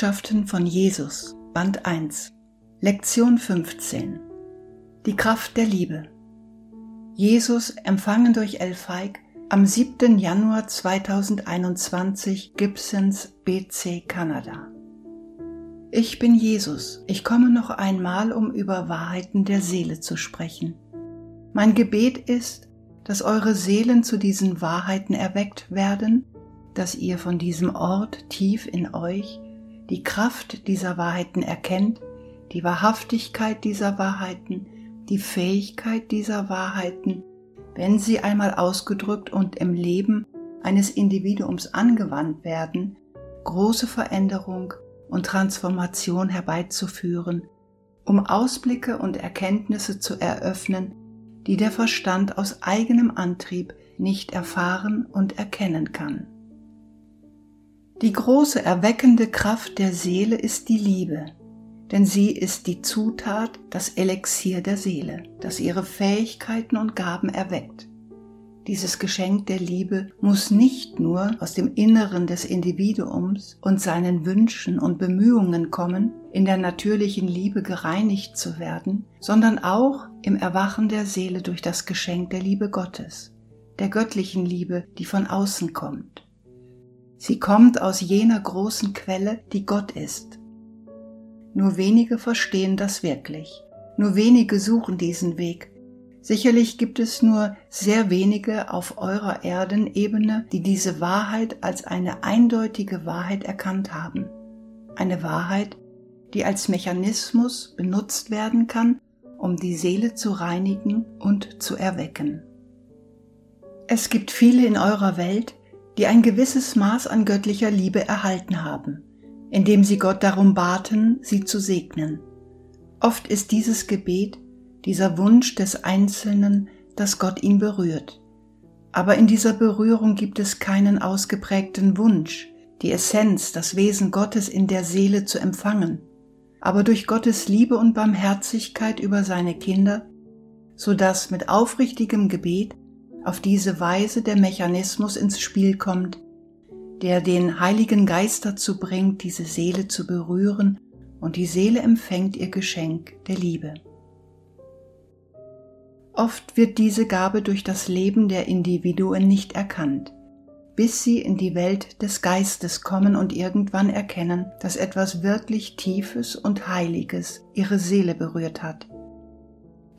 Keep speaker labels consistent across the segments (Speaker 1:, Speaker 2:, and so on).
Speaker 1: Botschaften von Jesus, Band 1, Lektion 15. Die Kraft der Liebe. Jesus, empfangen durch El Feig, am 7. Januar 2021, Gibsons, BC, Kanada. Ich bin Jesus, ich komme noch einmal, um über Wahrheiten der Seele zu sprechen. Mein Gebet ist, dass eure Seelen zu diesen Wahrheiten erweckt werden, dass ihr von diesem Ort tief in euch die Kraft dieser Wahrheiten erkennt, die Wahrhaftigkeit dieser Wahrheiten, die Fähigkeit dieser Wahrheiten, wenn sie einmal ausgedrückt und im Leben eines Individuums angewandt werden, große Veränderung und Transformation herbeizuführen, um Ausblicke und Erkenntnisse zu eröffnen, die der Verstand aus eigenem Antrieb nicht erfahren und erkennen kann. Die große erweckende Kraft der Seele ist die Liebe, denn sie ist die Zutat, das Elixier der Seele, das ihre Fähigkeiten und Gaben erweckt. Dieses Geschenk der Liebe muss nicht nur aus dem Inneren des Individuums und seinen Wünschen und Bemühungen kommen, in der natürlichen Liebe gereinigt zu werden, sondern auch im Erwachen der Seele durch das Geschenk der Liebe Gottes, der göttlichen Liebe, die von außen kommt. Sie kommt aus jener großen Quelle, die Gott ist. Nur wenige verstehen das wirklich. Nur wenige suchen diesen Weg. Sicherlich gibt es nur sehr wenige auf eurer Erdenebene, die diese Wahrheit als eine eindeutige Wahrheit erkannt haben. Eine Wahrheit, die als Mechanismus benutzt werden kann, um die Seele zu reinigen und zu erwecken. Es gibt viele in eurer Welt, die ein gewisses Maß an göttlicher Liebe erhalten haben, indem sie Gott darum baten, sie zu segnen. Oft ist dieses Gebet, dieser Wunsch des Einzelnen, dass Gott ihn berührt. Aber in dieser Berührung gibt es keinen ausgeprägten Wunsch, die Essenz, das Wesen Gottes in der Seele zu empfangen, aber durch Gottes Liebe und Barmherzigkeit über seine Kinder, so dass mit aufrichtigem Gebet auf diese Weise der Mechanismus ins Spiel kommt, der den Heiligen Geist dazu bringt, diese Seele zu berühren und die Seele empfängt ihr Geschenk der Liebe. Oft wird diese Gabe durch das Leben der Individuen nicht erkannt, bis sie in die Welt des Geistes kommen und irgendwann erkennen, dass etwas wirklich Tiefes und Heiliges ihre Seele berührt hat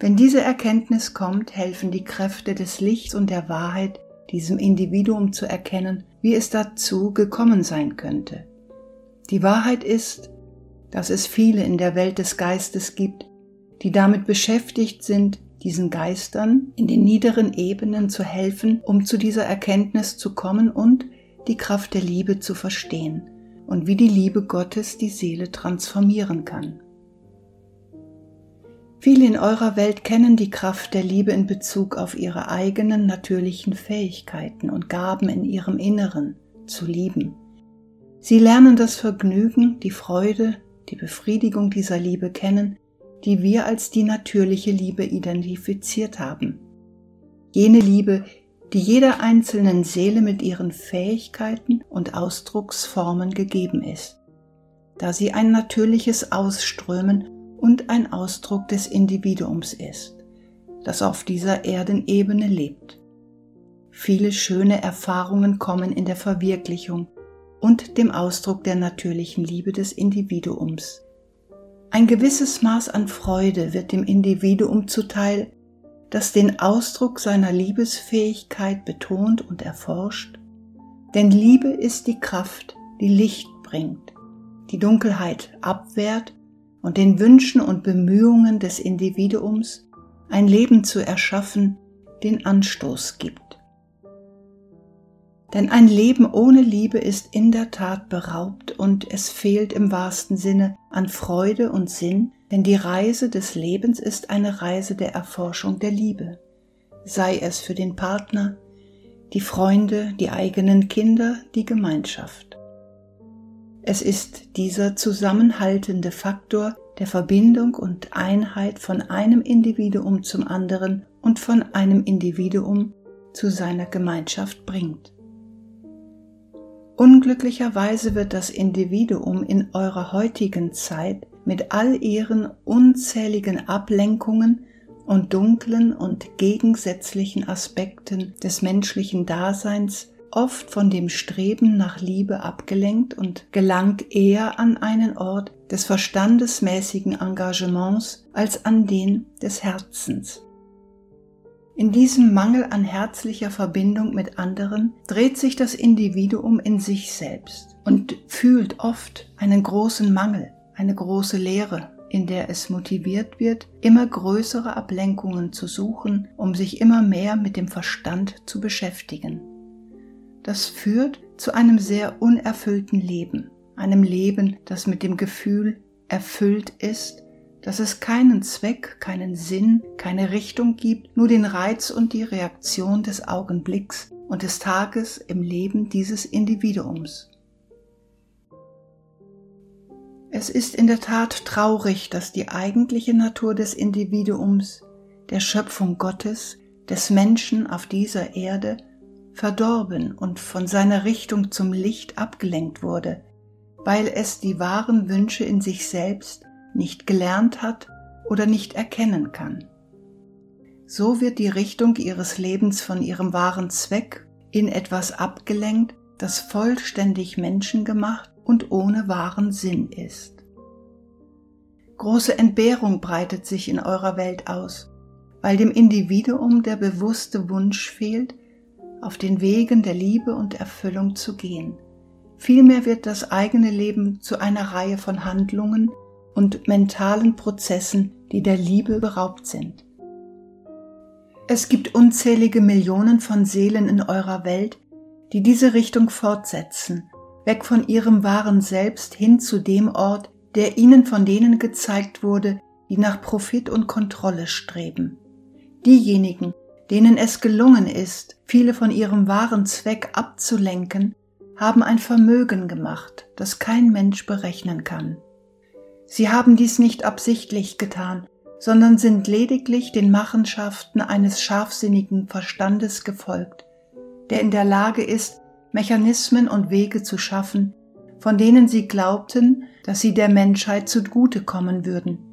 Speaker 1: wenn diese Erkenntnis kommt, helfen die Kräfte des Lichts und der Wahrheit diesem Individuum zu erkennen, wie es dazu gekommen sein könnte. Die Wahrheit ist, dass es viele in der Welt des Geistes gibt, die damit beschäftigt sind, diesen Geistern in den niederen Ebenen zu helfen, um zu dieser Erkenntnis zu kommen und die Kraft der Liebe zu verstehen und wie die Liebe Gottes die Seele transformieren kann. Viele in eurer Welt kennen die Kraft der Liebe in Bezug auf ihre eigenen natürlichen Fähigkeiten und Gaben in ihrem Inneren zu lieben. Sie lernen das Vergnügen, die Freude, die Befriedigung dieser Liebe kennen, die wir als die natürliche Liebe identifiziert haben. Jene Liebe, die jeder einzelnen Seele mit ihren Fähigkeiten und Ausdrucksformen gegeben ist, da sie ein natürliches Ausströmen und ein Ausdruck des Individuums ist, das auf dieser Erdenebene lebt. Viele schöne Erfahrungen kommen in der Verwirklichung und dem Ausdruck der natürlichen Liebe des Individuums. Ein gewisses Maß an Freude wird dem Individuum zuteil, das den Ausdruck seiner Liebesfähigkeit betont und erforscht, denn Liebe ist die Kraft, die Licht bringt, die Dunkelheit abwehrt und den Wünschen und Bemühungen des Individuums ein Leben zu erschaffen, den Anstoß gibt. Denn ein Leben ohne Liebe ist in der Tat beraubt und es fehlt im wahrsten Sinne an Freude und Sinn, denn die Reise des Lebens ist eine Reise der Erforschung der Liebe, sei es für den Partner, die Freunde, die eigenen Kinder, die Gemeinschaft. Es ist dieser zusammenhaltende Faktor der Verbindung und Einheit von einem Individuum zum anderen und von einem Individuum zu seiner Gemeinschaft bringt. Unglücklicherweise wird das Individuum in eurer heutigen Zeit mit all ihren unzähligen Ablenkungen und dunklen und gegensätzlichen Aspekten des menschlichen Daseins oft von dem Streben nach Liebe abgelenkt und gelangt eher an einen Ort des verstandesmäßigen Engagements als an den des Herzens. In diesem Mangel an herzlicher Verbindung mit anderen dreht sich das Individuum in sich selbst und fühlt oft einen großen Mangel, eine große Leere, in der es motiviert wird, immer größere Ablenkungen zu suchen, um sich immer mehr mit dem Verstand zu beschäftigen. Das führt zu einem sehr unerfüllten Leben, einem Leben, das mit dem Gefühl erfüllt ist, dass es keinen Zweck, keinen Sinn, keine Richtung gibt, nur den Reiz und die Reaktion des Augenblicks und des Tages im Leben dieses Individuums. Es ist in der Tat traurig, dass die eigentliche Natur des Individuums, der Schöpfung Gottes, des Menschen auf dieser Erde, verdorben und von seiner Richtung zum Licht abgelenkt wurde, weil es die wahren Wünsche in sich selbst nicht gelernt hat oder nicht erkennen kann. So wird die Richtung ihres Lebens von ihrem wahren Zweck in etwas abgelenkt, das vollständig menschengemacht und ohne wahren Sinn ist. Große Entbehrung breitet sich in eurer Welt aus, weil dem Individuum der bewusste Wunsch fehlt, auf den Wegen der Liebe und Erfüllung zu gehen. Vielmehr wird das eigene Leben zu einer Reihe von Handlungen und mentalen Prozessen, die der Liebe beraubt sind. Es gibt unzählige Millionen von Seelen in eurer Welt, die diese Richtung fortsetzen weg von ihrem wahren Selbst hin zu dem Ort, der ihnen von denen gezeigt wurde, die nach Profit und Kontrolle streben. Diejenigen, denen es gelungen ist, viele von ihrem wahren Zweck abzulenken, haben ein Vermögen gemacht, das kein Mensch berechnen kann. Sie haben dies nicht absichtlich getan, sondern sind lediglich den Machenschaften eines scharfsinnigen Verstandes gefolgt, der in der Lage ist, Mechanismen und Wege zu schaffen, von denen sie glaubten, dass sie der Menschheit zugute kommen würden.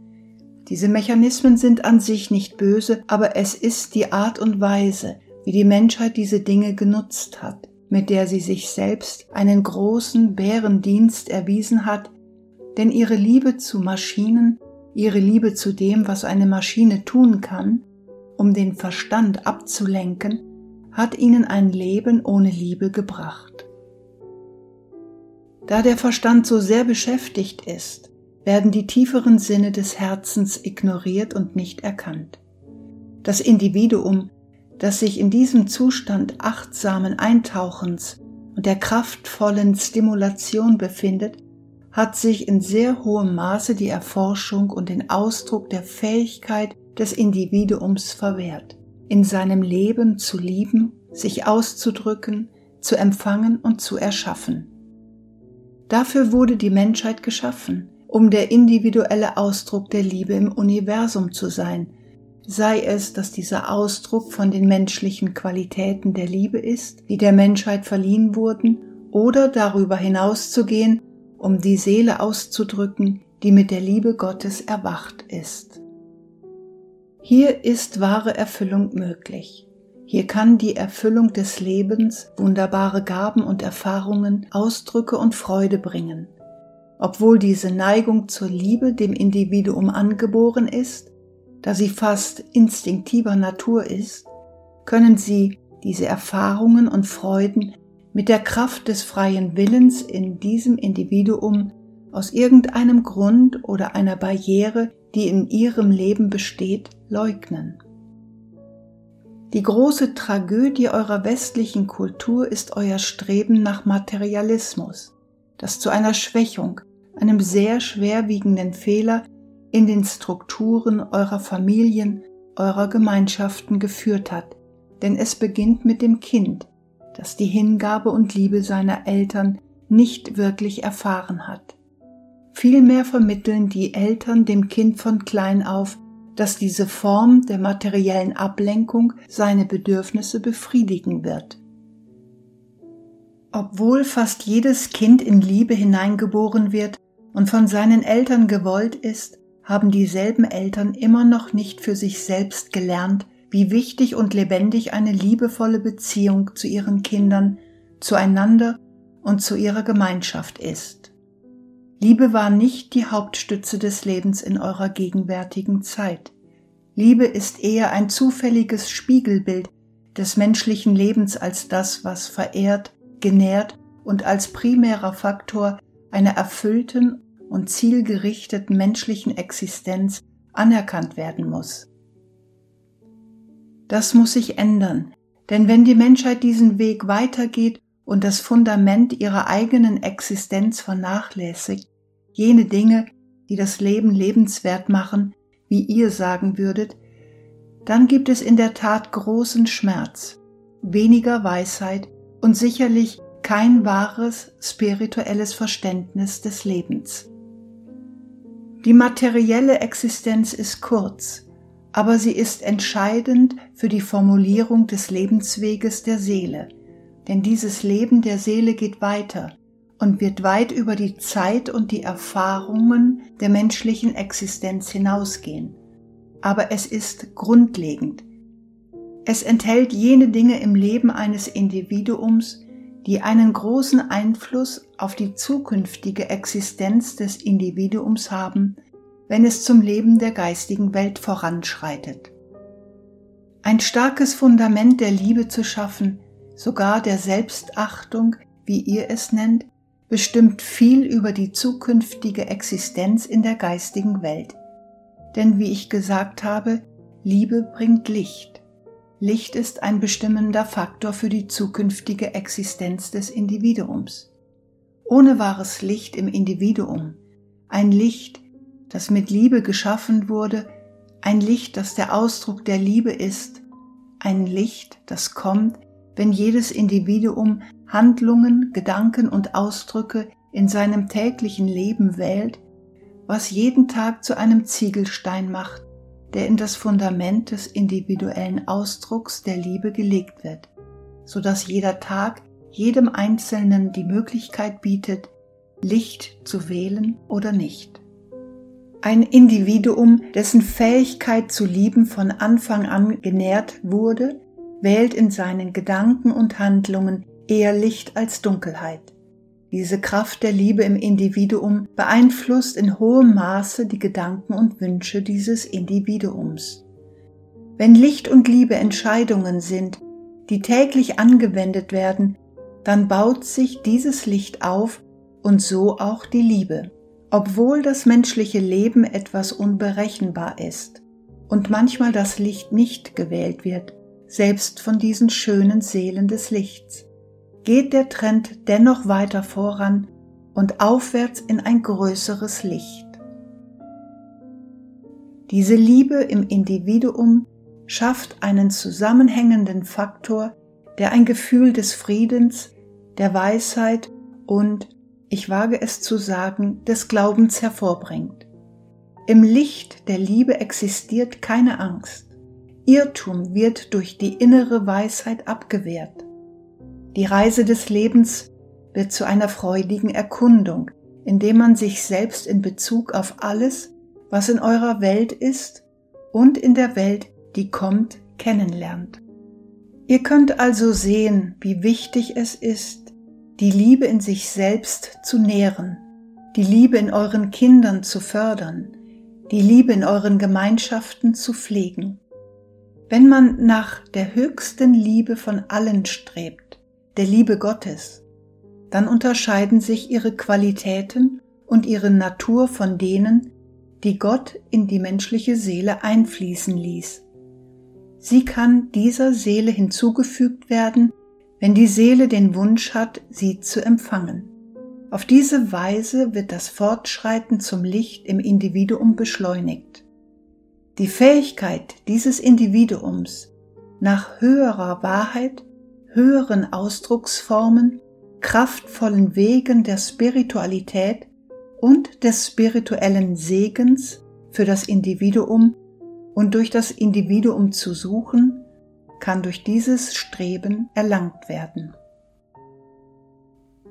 Speaker 1: Diese Mechanismen sind an sich nicht böse, aber es ist die Art und Weise, wie die Menschheit diese Dinge genutzt hat, mit der sie sich selbst einen großen Bärendienst erwiesen hat, denn ihre Liebe zu Maschinen, ihre Liebe zu dem, was eine Maschine tun kann, um den Verstand abzulenken, hat ihnen ein Leben ohne Liebe gebracht. Da der Verstand so sehr beschäftigt ist, werden die tieferen Sinne des Herzens ignoriert und nicht erkannt. Das Individuum, das sich in diesem Zustand achtsamen Eintauchens und der kraftvollen Stimulation befindet, hat sich in sehr hohem Maße die Erforschung und den Ausdruck der Fähigkeit des Individuums verwehrt in seinem Leben zu lieben, sich auszudrücken, zu empfangen und zu erschaffen. Dafür wurde die Menschheit geschaffen, um der individuelle Ausdruck der Liebe im Universum zu sein, sei es, dass dieser Ausdruck von den menschlichen Qualitäten der Liebe ist, die der Menschheit verliehen wurden, oder darüber hinauszugehen, um die Seele auszudrücken, die mit der Liebe Gottes erwacht ist. Hier ist wahre Erfüllung möglich. Hier kann die Erfüllung des Lebens wunderbare Gaben und Erfahrungen, Ausdrücke und Freude bringen. Obwohl diese Neigung zur Liebe dem Individuum angeboren ist, da sie fast instinktiver Natur ist, können sie diese Erfahrungen und Freuden mit der Kraft des freien Willens in diesem Individuum aus irgendeinem Grund oder einer Barriere, die in ihrem Leben besteht, leugnen. Die große Tragödie eurer westlichen Kultur ist euer Streben nach Materialismus, das zu einer Schwächung, einem sehr schwerwiegenden Fehler in den Strukturen eurer Familien, eurer Gemeinschaften geführt hat, denn es beginnt mit dem Kind, das die Hingabe und Liebe seiner Eltern nicht wirklich erfahren hat. Vielmehr vermitteln die Eltern dem Kind von klein auf dass diese Form der materiellen Ablenkung seine Bedürfnisse befriedigen wird. Obwohl fast jedes Kind in Liebe hineingeboren wird und von seinen Eltern gewollt ist, haben dieselben Eltern immer noch nicht für sich selbst gelernt, wie wichtig und lebendig eine liebevolle Beziehung zu ihren Kindern, zueinander und zu ihrer Gemeinschaft ist. Liebe war nicht die Hauptstütze des Lebens in eurer gegenwärtigen Zeit. Liebe ist eher ein zufälliges Spiegelbild des menschlichen Lebens als das, was verehrt, genährt und als primärer Faktor einer erfüllten und zielgerichteten menschlichen Existenz anerkannt werden muss. Das muss sich ändern, denn wenn die Menschheit diesen Weg weitergeht und das Fundament ihrer eigenen Existenz vernachlässigt, jene Dinge, die das Leben lebenswert machen, wie ihr sagen würdet, dann gibt es in der Tat großen Schmerz, weniger Weisheit und sicherlich kein wahres spirituelles Verständnis des Lebens. Die materielle Existenz ist kurz, aber sie ist entscheidend für die Formulierung des Lebensweges der Seele, denn dieses Leben der Seele geht weiter und wird weit über die Zeit und die Erfahrungen der menschlichen Existenz hinausgehen. Aber es ist grundlegend. Es enthält jene Dinge im Leben eines Individuums, die einen großen Einfluss auf die zukünftige Existenz des Individuums haben, wenn es zum Leben der geistigen Welt voranschreitet. Ein starkes Fundament der Liebe zu schaffen, sogar der Selbstachtung, wie ihr es nennt, bestimmt viel über die zukünftige Existenz in der geistigen Welt. Denn wie ich gesagt habe, Liebe bringt Licht. Licht ist ein bestimmender Faktor für die zukünftige Existenz des Individuums. Ohne wahres Licht im Individuum, ein Licht, das mit Liebe geschaffen wurde, ein Licht, das der Ausdruck der Liebe ist, ein Licht, das kommt, wenn jedes Individuum Handlungen, Gedanken und Ausdrücke in seinem täglichen Leben wählt, was jeden Tag zu einem Ziegelstein macht, der in das Fundament des individuellen Ausdrucks der Liebe gelegt wird, so dass jeder Tag jedem Einzelnen die Möglichkeit bietet, Licht zu wählen oder nicht. Ein Individuum, dessen Fähigkeit zu lieben von Anfang an genährt wurde, wählt in seinen Gedanken und Handlungen eher Licht als Dunkelheit. Diese Kraft der Liebe im Individuum beeinflusst in hohem Maße die Gedanken und Wünsche dieses Individuums. Wenn Licht und Liebe Entscheidungen sind, die täglich angewendet werden, dann baut sich dieses Licht auf und so auch die Liebe obwohl das menschliche Leben etwas unberechenbar ist und manchmal das Licht nicht gewählt wird, selbst von diesen schönen Seelen des Lichts, geht der Trend dennoch weiter voran und aufwärts in ein größeres Licht. Diese Liebe im Individuum schafft einen zusammenhängenden Faktor, der ein Gefühl des Friedens, der Weisheit und ich wage es zu sagen, des Glaubens hervorbringt. Im Licht der Liebe existiert keine Angst. Irrtum wird durch die innere Weisheit abgewehrt. Die Reise des Lebens wird zu einer freudigen Erkundung, indem man sich selbst in Bezug auf alles, was in eurer Welt ist und in der Welt, die kommt, kennenlernt. Ihr könnt also sehen, wie wichtig es ist, die Liebe in sich selbst zu nähren, die Liebe in euren Kindern zu fördern, die Liebe in euren Gemeinschaften zu pflegen. Wenn man nach der höchsten Liebe von allen strebt, der Liebe Gottes, dann unterscheiden sich ihre Qualitäten und ihre Natur von denen, die Gott in die menschliche Seele einfließen ließ. Sie kann dieser Seele hinzugefügt werden, wenn die Seele den Wunsch hat, sie zu empfangen. Auf diese Weise wird das Fortschreiten zum Licht im Individuum beschleunigt. Die Fähigkeit dieses Individuums, nach höherer Wahrheit, höheren Ausdrucksformen, kraftvollen Wegen der Spiritualität und des spirituellen Segens für das Individuum und durch das Individuum zu suchen, kann durch dieses Streben erlangt werden.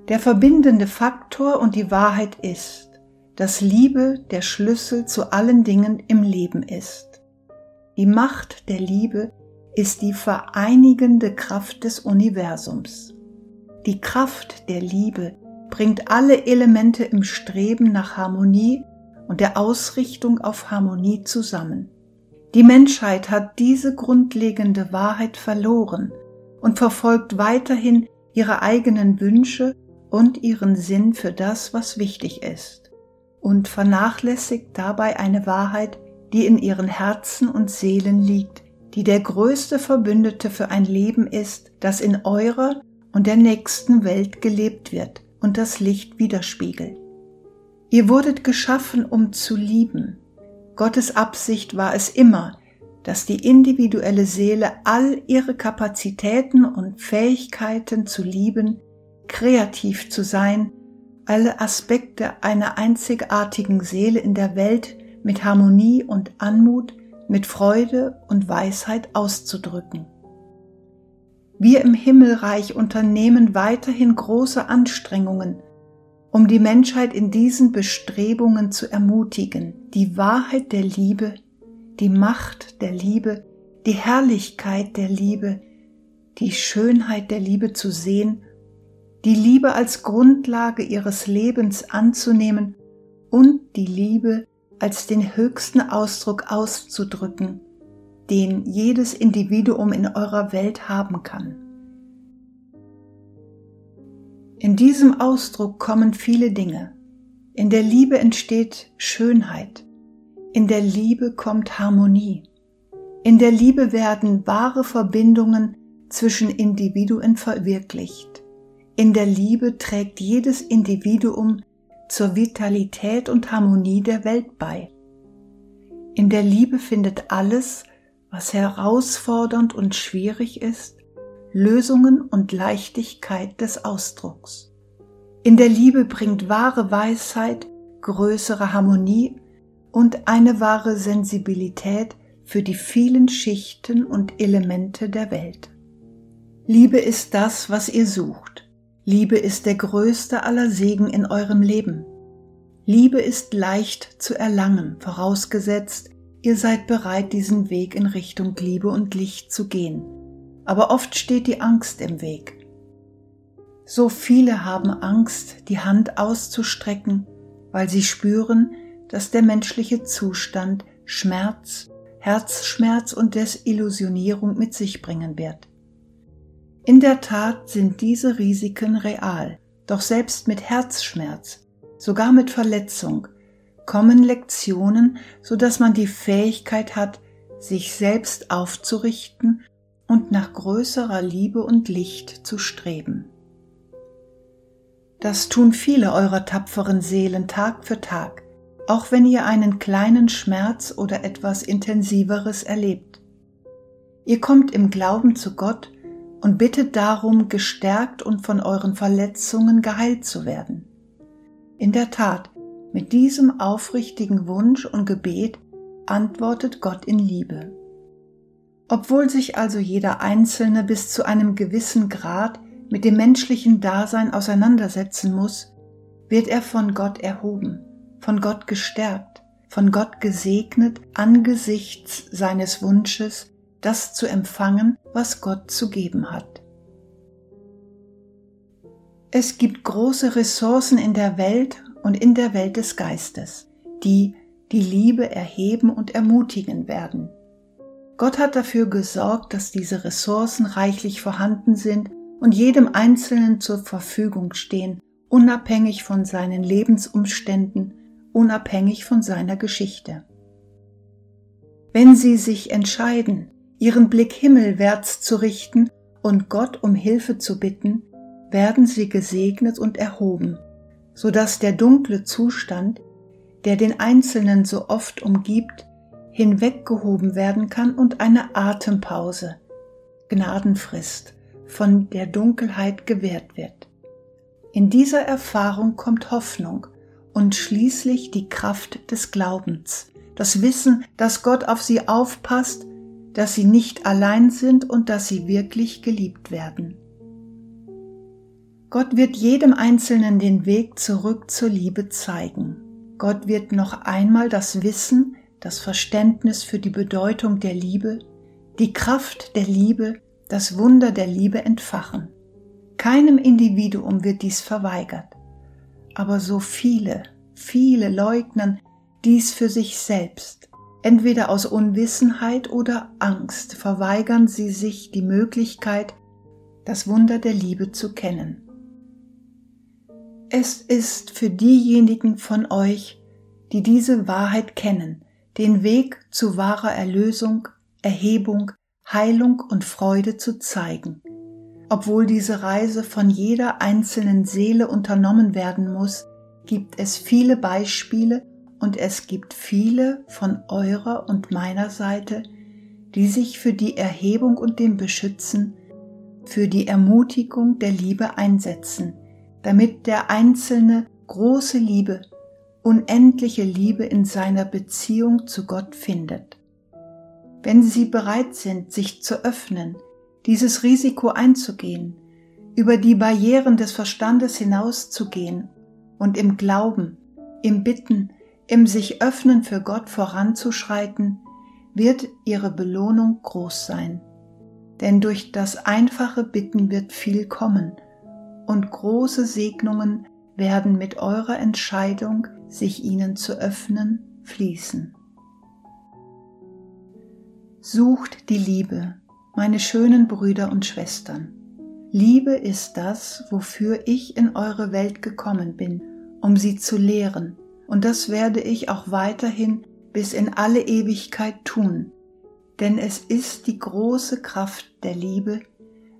Speaker 1: Der verbindende Faktor und die Wahrheit ist, dass Liebe der Schlüssel zu allen Dingen im Leben ist. Die Macht der Liebe ist die vereinigende Kraft des Universums. Die Kraft der Liebe bringt alle Elemente im Streben nach Harmonie und der Ausrichtung auf Harmonie zusammen. Die Menschheit hat diese grundlegende Wahrheit verloren und verfolgt weiterhin ihre eigenen Wünsche und ihren Sinn für das, was wichtig ist, und vernachlässigt dabei eine Wahrheit, die in ihren Herzen und Seelen liegt, die der größte Verbündete für ein Leben ist, das in eurer und der nächsten Welt gelebt wird und das Licht widerspiegelt. Ihr wurdet geschaffen, um zu lieben. Gottes Absicht war es immer, dass die individuelle Seele all ihre Kapazitäten und Fähigkeiten zu lieben, kreativ zu sein, alle Aspekte einer einzigartigen Seele in der Welt mit Harmonie und Anmut mit Freude und Weisheit auszudrücken. Wir im Himmelreich unternehmen weiterhin große Anstrengungen, um die Menschheit in diesen Bestrebungen zu ermutigen, die Wahrheit der Liebe, die Macht der Liebe, die Herrlichkeit der Liebe, die Schönheit der Liebe zu sehen, die Liebe als Grundlage ihres Lebens anzunehmen und die Liebe als den höchsten Ausdruck auszudrücken, den jedes Individuum in eurer Welt haben kann. In diesem Ausdruck kommen viele Dinge. In der Liebe entsteht Schönheit. In der Liebe kommt Harmonie. In der Liebe werden wahre Verbindungen zwischen Individuen verwirklicht. In der Liebe trägt jedes Individuum zur Vitalität und Harmonie der Welt bei. In der Liebe findet alles, was herausfordernd und schwierig ist, Lösungen und Leichtigkeit des Ausdrucks. In der Liebe bringt wahre Weisheit, größere Harmonie und eine wahre Sensibilität für die vielen Schichten und Elemente der Welt. Liebe ist das, was ihr sucht. Liebe ist der größte aller Segen in eurem Leben. Liebe ist leicht zu erlangen, vorausgesetzt, ihr seid bereit, diesen Weg in Richtung Liebe und Licht zu gehen. Aber oft steht die Angst im Weg. So viele haben Angst, die Hand auszustrecken, weil sie spüren, dass der menschliche Zustand Schmerz, Herzschmerz und Desillusionierung mit sich bringen wird. In der Tat sind diese Risiken real, doch selbst mit Herzschmerz, sogar mit Verletzung, kommen Lektionen, so dass man die Fähigkeit hat, sich selbst aufzurichten und nach größerer Liebe und Licht zu streben. Das tun viele eurer tapferen Seelen Tag für Tag, auch wenn ihr einen kleinen Schmerz oder etwas Intensiveres erlebt. Ihr kommt im Glauben zu Gott und bittet darum, gestärkt und von euren Verletzungen geheilt zu werden. In der Tat, mit diesem aufrichtigen Wunsch und Gebet antwortet Gott in Liebe. Obwohl sich also jeder Einzelne bis zu einem gewissen Grad mit dem menschlichen Dasein auseinandersetzen muss, wird er von Gott erhoben, von Gott gestärkt, von Gott gesegnet angesichts seines Wunsches, das zu empfangen, was Gott zu geben hat. Es gibt große Ressourcen in der Welt und in der Welt des Geistes, die die Liebe erheben und ermutigen werden. Gott hat dafür gesorgt, dass diese Ressourcen reichlich vorhanden sind und jedem Einzelnen zur Verfügung stehen, unabhängig von seinen Lebensumständen, unabhängig von seiner Geschichte. Wenn Sie sich entscheiden, ihren Blick himmelwärts zu richten und Gott um Hilfe zu bitten, werden sie gesegnet und erhoben, so dass der dunkle Zustand, der den Einzelnen so oft umgibt, hinweggehoben werden kann und eine Atempause, Gnadenfrist, von der Dunkelheit gewährt wird. In dieser Erfahrung kommt Hoffnung und schließlich die Kraft des Glaubens, das Wissen, dass Gott auf sie aufpasst dass sie nicht allein sind und dass sie wirklich geliebt werden. Gott wird jedem Einzelnen den Weg zurück zur Liebe zeigen. Gott wird noch einmal das Wissen, das Verständnis für die Bedeutung der Liebe, die Kraft der Liebe, das Wunder der Liebe entfachen. Keinem Individuum wird dies verweigert, aber so viele, viele leugnen dies für sich selbst. Entweder aus Unwissenheit oder Angst verweigern sie sich die Möglichkeit, das Wunder der Liebe zu kennen. Es ist für diejenigen von euch, die diese Wahrheit kennen, den Weg zu wahrer Erlösung, Erhebung, Heilung und Freude zu zeigen. Obwohl diese Reise von jeder einzelnen Seele unternommen werden muss, gibt es viele Beispiele und es gibt viele von eurer und meiner Seite, die sich für die Erhebung und den Beschützen, für die Ermutigung der Liebe einsetzen, damit der Einzelne große Liebe, unendliche Liebe in seiner Beziehung zu Gott findet. Wenn Sie bereit sind, sich zu öffnen, dieses Risiko einzugehen, über die Barrieren des Verstandes hinauszugehen und im Glauben, im Bitten, im sich öffnen für Gott voranzuschreiten, wird Ihre Belohnung groß sein. Denn durch das einfache Bitten wird viel kommen und große Segnungen werden mit eurer Entscheidung, sich ihnen zu öffnen, fließen. Sucht die Liebe, meine schönen Brüder und Schwestern. Liebe ist das, wofür ich in eure Welt gekommen bin, um sie zu lehren, und das werde ich auch weiterhin bis in alle Ewigkeit tun, denn es ist die große Kraft der Liebe,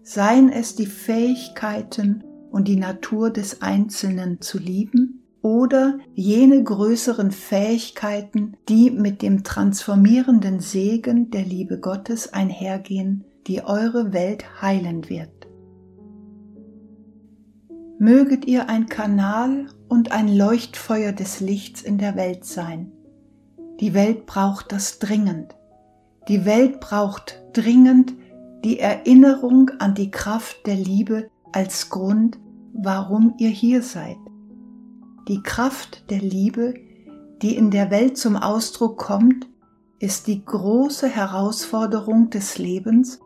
Speaker 1: seien es die Fähigkeiten und die Natur des Einzelnen zu lieben oder jene größeren Fähigkeiten, die mit dem transformierenden Segen der Liebe Gottes einhergehen, die eure Welt heilen wird. Möget ihr ein Kanal und ein Leuchtfeuer des Lichts in der Welt sein. Die Welt braucht das dringend. Die Welt braucht dringend die Erinnerung an die Kraft der Liebe als Grund, warum ihr hier seid. Die Kraft der Liebe, die in der Welt zum Ausdruck kommt, ist die große Herausforderung des Lebens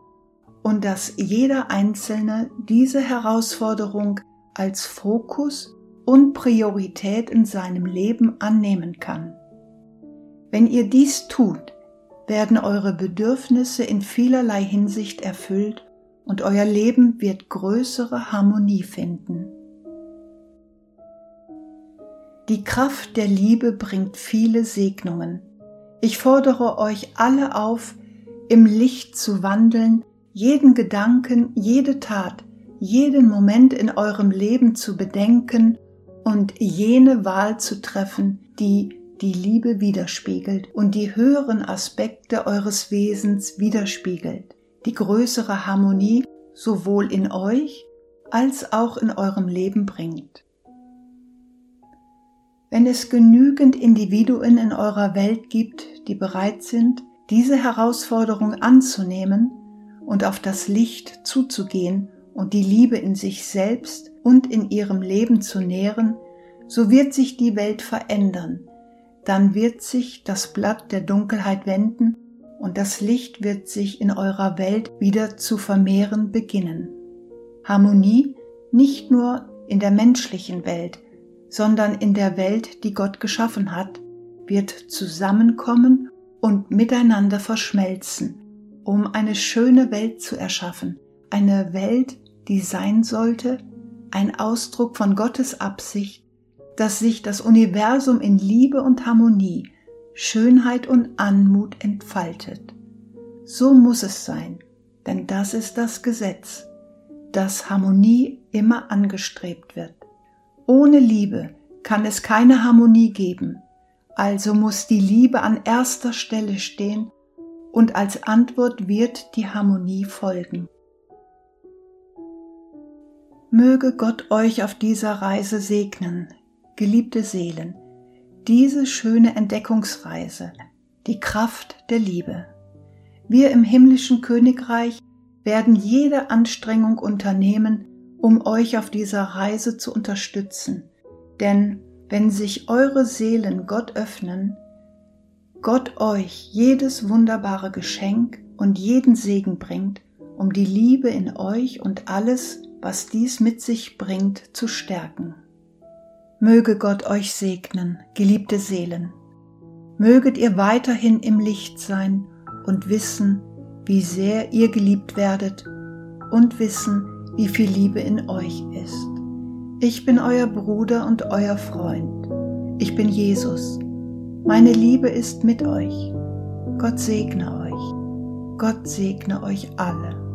Speaker 1: und dass jeder Einzelne diese Herausforderung als Fokus und Priorität in seinem Leben annehmen kann. Wenn ihr dies tut, werden eure Bedürfnisse in vielerlei Hinsicht erfüllt und euer Leben wird größere Harmonie finden. Die Kraft der Liebe bringt viele Segnungen. Ich fordere euch alle auf, im Licht zu wandeln, jeden Gedanken, jede Tat, jeden Moment in eurem Leben zu bedenken und jene Wahl zu treffen, die die Liebe widerspiegelt und die höheren Aspekte eures Wesens widerspiegelt die größere Harmonie sowohl in euch als auch in eurem Leben bringt. Wenn es genügend Individuen in eurer Welt gibt, die bereit sind, diese Herausforderung anzunehmen und auf das Licht zuzugehen und die Liebe in sich selbst und in ihrem Leben zu nähren, so wird sich die Welt verändern, dann wird sich das Blatt der Dunkelheit wenden und das Licht wird sich in eurer Welt wieder zu vermehren beginnen. Harmonie nicht nur in der menschlichen Welt, sondern in der Welt, die Gott geschaffen hat, wird zusammenkommen und miteinander verschmelzen, um eine schöne Welt zu erschaffen, eine Welt, die sein sollte, ein Ausdruck von Gottes Absicht, dass sich das Universum in Liebe und Harmonie Schönheit und Anmut entfaltet. So muss es sein, denn das ist das Gesetz, dass Harmonie immer angestrebt wird. Ohne Liebe kann es keine Harmonie geben, also muss die Liebe an erster Stelle stehen und als Antwort wird die Harmonie folgen. Möge Gott euch auf dieser Reise segnen, geliebte Seelen, diese schöne Entdeckungsreise, die Kraft der Liebe. Wir im himmlischen Königreich werden jede Anstrengung unternehmen, um euch auf dieser Reise zu unterstützen. Denn wenn sich eure Seelen Gott öffnen, Gott euch jedes wunderbare Geschenk und jeden Segen bringt, um die Liebe in euch und alles, was dies mit sich bringt, zu stärken. Möge Gott euch segnen, geliebte Seelen. Möget ihr weiterhin im Licht sein und wissen, wie sehr ihr geliebt werdet und wissen, wie viel Liebe in euch ist. Ich bin euer Bruder und euer Freund. Ich bin Jesus. Meine Liebe ist mit euch. Gott segne euch. Gott segne euch alle.